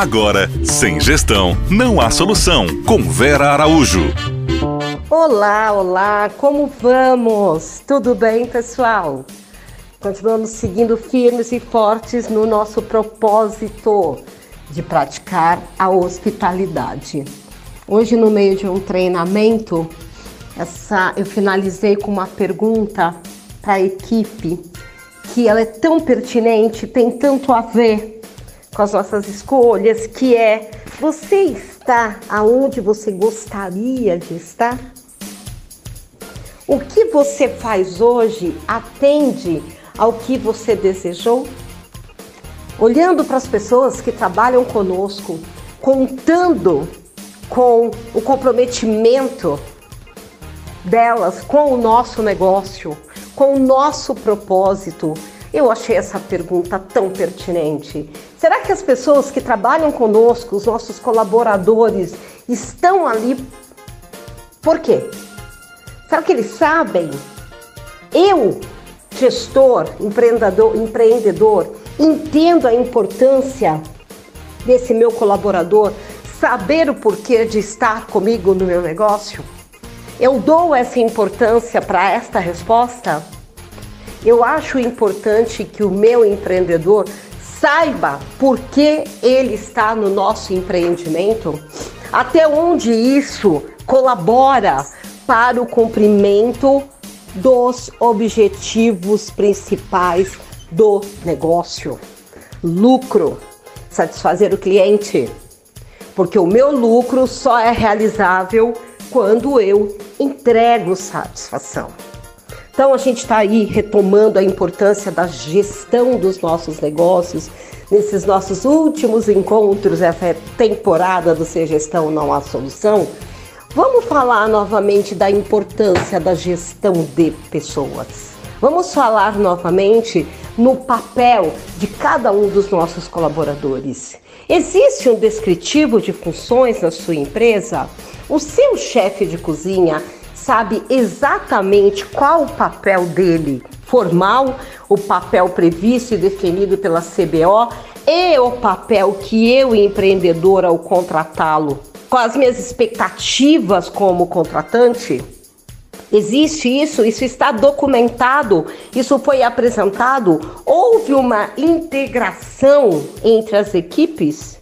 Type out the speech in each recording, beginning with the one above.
Agora, sem gestão, não há solução. Com Vera Araújo. Olá, olá, como vamos? Tudo bem, pessoal? Continuamos seguindo firmes e fortes no nosso propósito de praticar a hospitalidade. Hoje, no meio de um treinamento, essa, eu finalizei com uma pergunta para a equipe que ela é tão pertinente, tem tanto a ver com as nossas escolhas, que é você está aonde você gostaria de estar? O que você faz hoje atende ao que você desejou? Olhando para as pessoas que trabalham conosco, contando com o comprometimento delas com o nosso negócio, com o nosso propósito, eu achei essa pergunta tão pertinente. Será que as pessoas que trabalham conosco, os nossos colaboradores, estão ali por quê? Será que eles sabem? Eu, gestor, empreendedor, empreendedor, entendo a importância desse meu colaborador saber o porquê de estar comigo no meu negócio? Eu dou essa importância para esta resposta? Eu acho importante que o meu empreendedor saiba por que ele está no nosso empreendimento, até onde isso colabora para o cumprimento dos objetivos principais do negócio: lucro, satisfazer o cliente. Porque o meu lucro só é realizável quando eu entrego satisfação. Então a gente está aí retomando a importância da gestão dos nossos negócios nesses nossos últimos encontros, essa temporada do Ser Gestão Não Há Solução. Vamos falar novamente da importância da gestão de pessoas. Vamos falar novamente no papel de cada um dos nossos colaboradores. Existe um descritivo de funções na sua empresa? O seu chefe de cozinha sabe exatamente qual o papel dele formal, o papel previsto e definido pela CBO e o papel que eu, empreendedor, ao contratá-lo, com as minhas expectativas como contratante. Existe isso, isso está documentado, isso foi apresentado. Houve uma integração entre as equipes?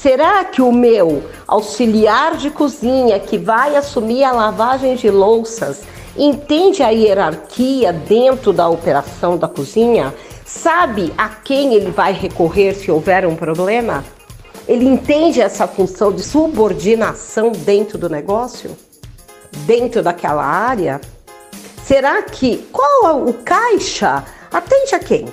Será que o meu auxiliar de cozinha que vai assumir a lavagem de louças entende a hierarquia dentro da operação da cozinha? Sabe a quem ele vai recorrer se houver um problema? Ele entende essa função de subordinação dentro do negócio? Dentro daquela área? Será que qual o caixa atende a quem?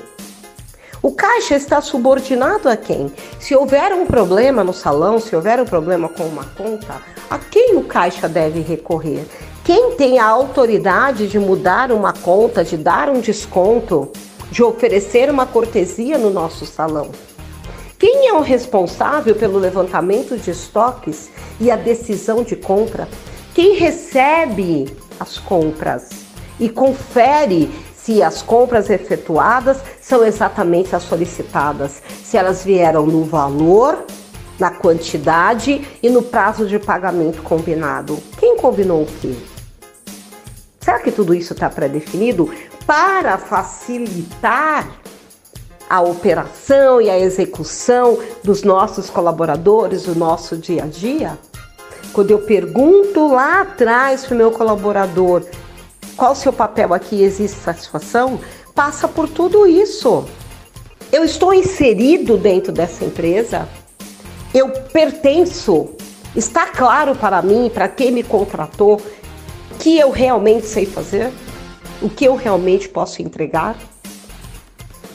O caixa está subordinado a quem? Se houver um problema no salão, se houver um problema com uma conta, a quem o caixa deve recorrer? Quem tem a autoridade de mudar uma conta, de dar um desconto, de oferecer uma cortesia no nosso salão? Quem é o responsável pelo levantamento de estoques e a decisão de compra? Quem recebe as compras e confere se as compras efetuadas são exatamente as solicitadas, se elas vieram no valor, na quantidade e no prazo de pagamento combinado. Quem combinou o quê? Será que tudo isso está pré-definido para facilitar a operação e a execução dos nossos colaboradores, do nosso dia a dia? Quando eu pergunto lá atrás para o meu colaborador qual o seu papel aqui? Existe satisfação? Passa por tudo isso. Eu estou inserido dentro dessa empresa? Eu pertenço? Está claro para mim, para quem me contratou, que eu realmente sei fazer? O que eu realmente posso entregar?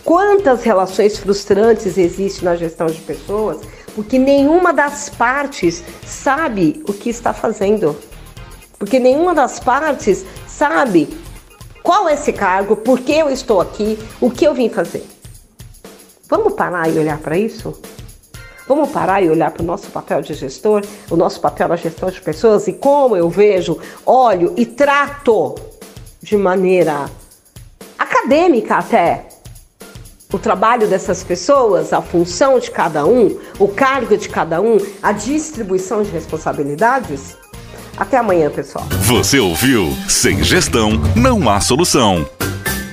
Quantas relações frustrantes existem na gestão de pessoas porque nenhuma das partes sabe o que está fazendo? Porque nenhuma das partes sabe qual é esse cargo, por que eu estou aqui, o que eu vim fazer. Vamos parar e olhar para isso? Vamos parar e olhar para o nosso papel de gestor, o nosso papel na gestão de pessoas e como eu vejo, olho e trato de maneira acadêmica até o trabalho dessas pessoas, a função de cada um, o cargo de cada um, a distribuição de responsabilidades? Até amanhã, pessoal. Você ouviu? Sem gestão, não há solução.